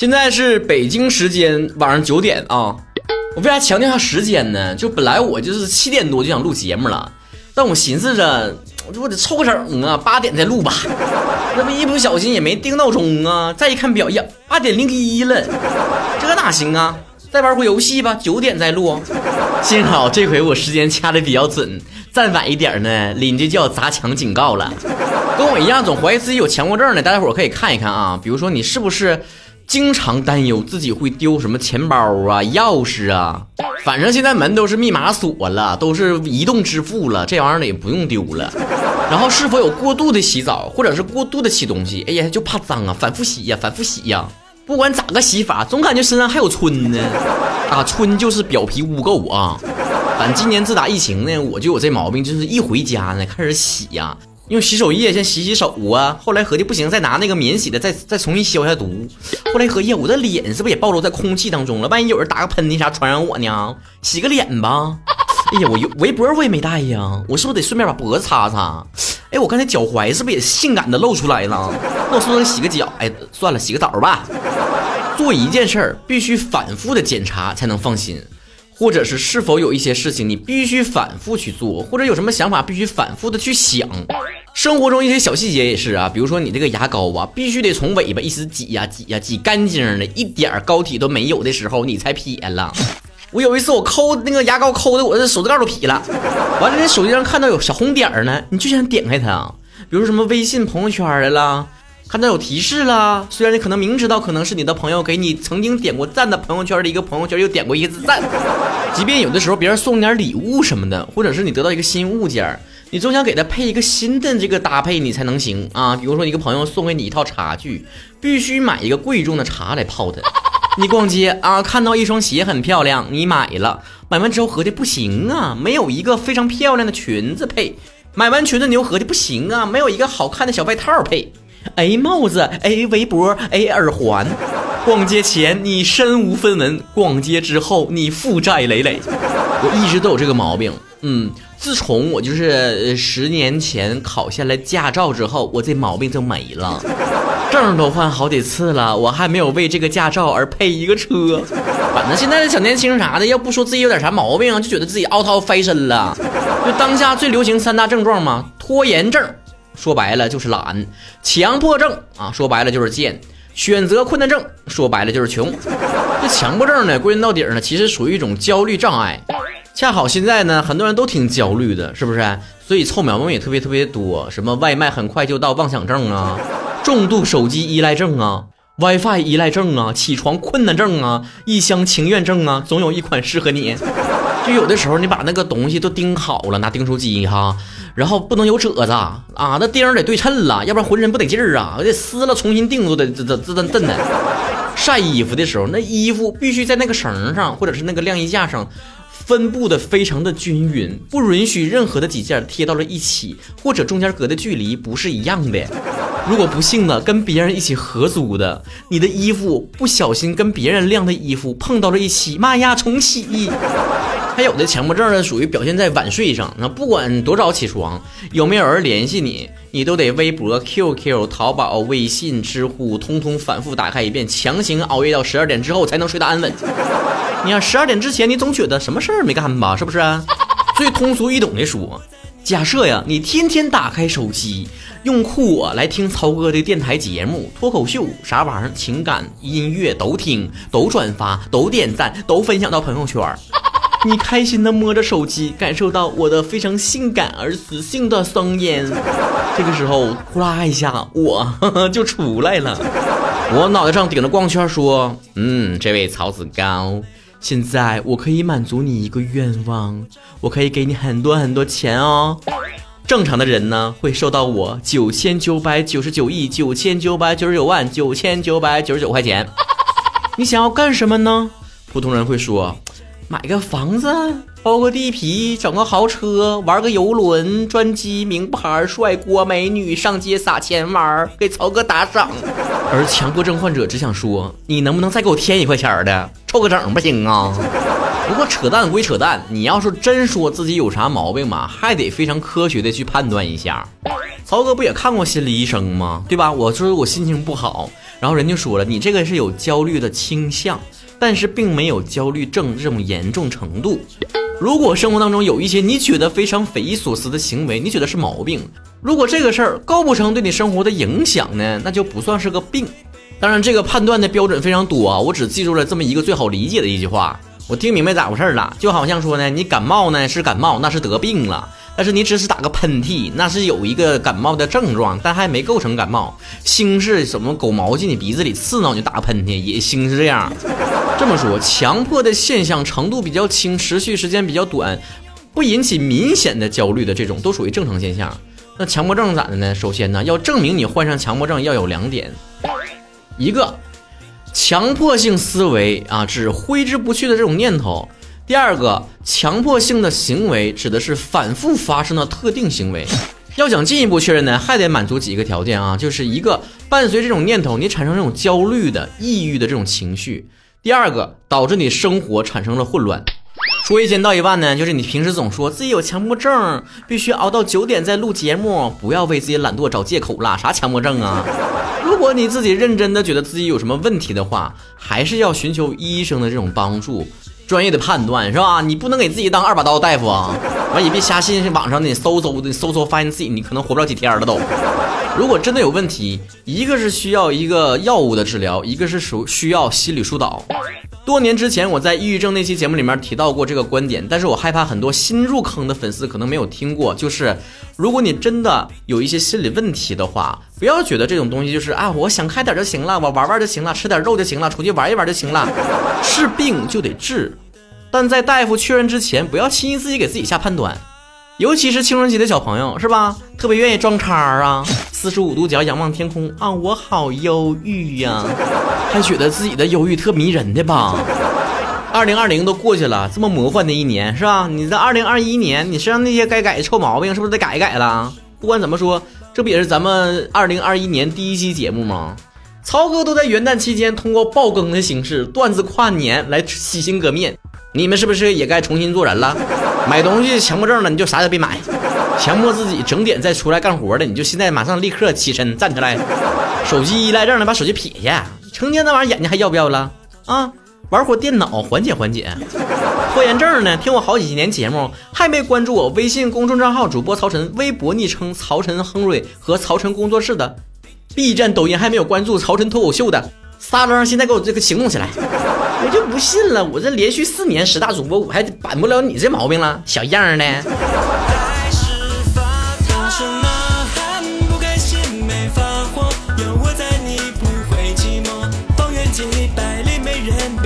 现在是北京时间晚上九点啊！我为啥强调下时间呢？就本来我就是七点多就想录节目了，但我寻思着，我说我得凑个整啊，八点再录吧。那不一不小心也没定闹钟啊！再一看表，呀，八点零一了，这哪行啊？再玩会游戏吧，九点再录。幸好这回我时间掐的比较准，再晚一点呢，邻居就要砸墙警告了。跟我一样总怀疑自己有强迫症的，大家伙可以看一看啊。比如说你是不是经常担忧自己会丢什么钱包啊、钥匙啊？反正现在门都是密码锁了，都是移动支付了，这玩意儿也不用丢了。然后是否有过度的洗澡，或者是过度的洗东西？哎呀，就怕脏啊，反复洗呀，反复洗呀。不管咋个洗法，总感觉身上还有春呢。啊，春就是表皮污垢啊。反正今年自打疫情呢，我就有这毛病，就是一回家呢开始洗呀，用洗手液先洗洗手啊。后来合计不行，再拿那个免洗的再再重新消下毒。后来合计我这脸是不是也暴露在空气当中了？万一有人打个喷嚏啥 传染我呢？洗个脸吧。哎呀，我围脖我也没带呀，我是不是得顺便把脖子擦擦？哎，我刚才脚踝是不是也性感的露出来了？那我是不是洗个脚？哎，算了，洗个澡吧。做一件事儿必须反复的检查才能放心，或者是是否有一些事情你必须反复去做，或者有什么想法必须反复的去想。生活中一些小细节也是啊，比如说你这个牙膏啊，必须得从尾巴一直挤呀挤呀挤干净的，一点膏体都没有的时候你才撇了。我有一次我抠那个牙膏抠的我这手指盖都劈了，完了那手机上看到有小红点呢，你就想点开它，比如什么微信朋友圈的啦，看到有提示啦，虽然你可能明知道可能是你的朋友给你曾经点过赞的朋友圈的一个朋友圈又点过一次赞，即便有的时候别人送你点礼物什么的，或者是你得到一个新物件，你总想给他配一个新的这个搭配你才能行啊，比如说一个朋友送给你一套茶具，必须买一个贵重的茶来泡它。你逛街啊，看到一双鞋很漂亮，你买了。买完之后合计不行啊，没有一个非常漂亮的裙子配。买完裙子你又合计不行啊，没有一个好看的小外套配。A 帽子，A 围脖，A 耳环。逛街前你身无分文，逛街之后你负债累累。我一直都有这个毛病，嗯，自从我就是十年前考下来驾照之后，我这毛病就没了。证都换好几次了，我还没有为这个驾照而配一个车。反正现在的小年轻啥的，要不说自己有点啥毛病，就觉得自己 out of fashion 了。就当下最流行三大症状嘛，拖延症，说白了就是懒；强迫症啊，说白了就是贱；选择困难症，说白了就是穷。这强迫症呢，归根到底呢，其实属于一种焦虑障碍。恰好现在呢，很多人都挺焦虑的，是不是？所以凑秒梦也特别特别多，什么外卖很快就到妄想症啊。重度手机依赖症啊，WiFi 依赖症啊，起床困难症啊，一厢情愿症啊，总有一款适合你。就有的时候你把那个东西都钉好了，拿钉书机哈，然后不能有褶子啊，那钉得对称了，要不然浑身不得劲儿啊，我得撕了重新钉都得这这这震的。晒衣服的时候，那衣服必须在那个绳上或者是那个晾衣架上。分布的非常的均匀，不允许任何的几件贴到了一起，或者中间隔的距离不是一样的。如果不幸的跟别人一起合租的，你的衣服不小心跟别人晾的衣服碰到了一起，妈呀，重洗！还有的强迫症呢，属于表现在晚睡上。那不管多早起床，有没有人联系你，你都得微博、QQ、淘宝、微信、知乎，通通反复打开一遍，强行熬夜到十二点之后才能睡得安稳。你看十二点之前，你总觉得什么事儿没干吧？是不是？最通俗易懂的说，假设呀，你天天打开手机，用酷我来听曹哥的电台节目、脱口秀啥玩意儿、情感音乐都听，都转发，都点赞，都分享到朋友圈。你开心的摸着手机，感受到我的非常性感而磁性的声音。这个时候，呼啦一下，我 就出来了。我脑袋上顶着光圈说：“嗯，这位曹子高，现在我可以满足你一个愿望，我可以给你很多很多钱哦。正常的人呢，会收到我九千九百九十九亿九千九百九十九万九千九百九十九块钱。你想要干什么呢？普通人会说。”买个房子，包个地皮，整个豪车，玩个游轮，专机，名牌，帅锅，美女，上街撒钱玩，给曹哥打赏。而强迫症患者只想说：你能不能再给我添一块钱的，凑个整不行啊？不过扯淡归扯淡，你要是真说自己有啥毛病嘛，还得非常科学的去判断一下。曹哥不也看过心理医生吗？对吧？我说我心情不好，然后人就说了，你这个是有焦虑的倾向，但是并没有焦虑症这种严重程度。如果生活当中有一些你觉得非常匪夷所思的行为，你觉得是毛病，如果这个事儿构不成对你生活的影响呢，那就不算是个病。当然，这个判断的标准非常多啊，我只记住了这么一个最好理解的一句话，我听明白咋回事了，就好像说呢，你感冒呢是感冒，那是得病了。但是你只是打个喷嚏，那是有一个感冒的症状，但还没构成感冒。星是什么狗毛进你鼻子里刺挠，你就打个喷嚏，也星是这样。这么说，强迫的现象程度比较轻，持续时间比较短，不引起明显的焦虑的这种，都属于正常现象。那强迫症咋的呢？首先呢，要证明你患上强迫症，要有两点：一个，强迫性思维啊，指挥之不去的这种念头。第二个强迫性的行为指的是反复发生的特定行为，要想进一步确认呢，还得满足几个条件啊，就是一个伴随这种念头，你产生这种焦虑的、抑郁的这种情绪；第二个导致你生活产生了混乱。说一千道一万呢，就是你平时总说自己有强迫症，必须熬到九点再录节目，不要为自己懒惰找借口了。啥强迫症啊？如果你自己认真的觉得自己有什么问题的话，还是要寻求医生的这种帮助。专业的判断是吧？你不能给自己当二把刀大夫啊！完也别瞎信网上的搜搜的搜搜，发现自己你可能活不了几天了都。如果真的有问题，一个是需要一个药物的治疗，一个是属需要心理疏导。多年之前，我在抑郁症那期节目里面提到过这个观点，但是我害怕很多新入坑的粉丝可能没有听过。就是如果你真的有一些心理问题的话，不要觉得这种东西就是啊，我想开点就行了，我玩玩就行了，吃点肉就行了，出去玩一玩就行了。是病就得治，但在大夫确认之前，不要轻易自己给自己下判断。尤其是青春期的小朋友，是吧？特别愿意装叉啊，四十五度角仰望天空啊，我好忧郁呀，还觉得自己的忧郁特迷人的吧？二零二零都过去了，这么魔幻的一年，是吧？你在二零二一年，你身上那些该改的臭毛病，是不是得改一改了？不管怎么说，这不也是咱们二零二一年第一期节目吗？曹哥都在元旦期间通过爆更的形式，段子跨年来洗心革面，你们是不是也该重新做人了？买东西强迫症了，你就啥也别买；强迫自己整点再出来干活的，你就现在马上立刻起身站起来。手机依赖症了，把手机撇下。成天那玩意儿眼睛还要不要了啊？玩会电脑缓解缓解。拖延症呢？听我好几年节目还没关注我微信公众账号主播曹晨，微博昵称曹晨亨瑞和曹晨工作室的，B 站抖音还没有关注曹晨脱口秀的，撒楞现在给我这个行动起来。我就不信了，我这连续四年十大主播，我还板不了你这毛病了，小样儿呢。有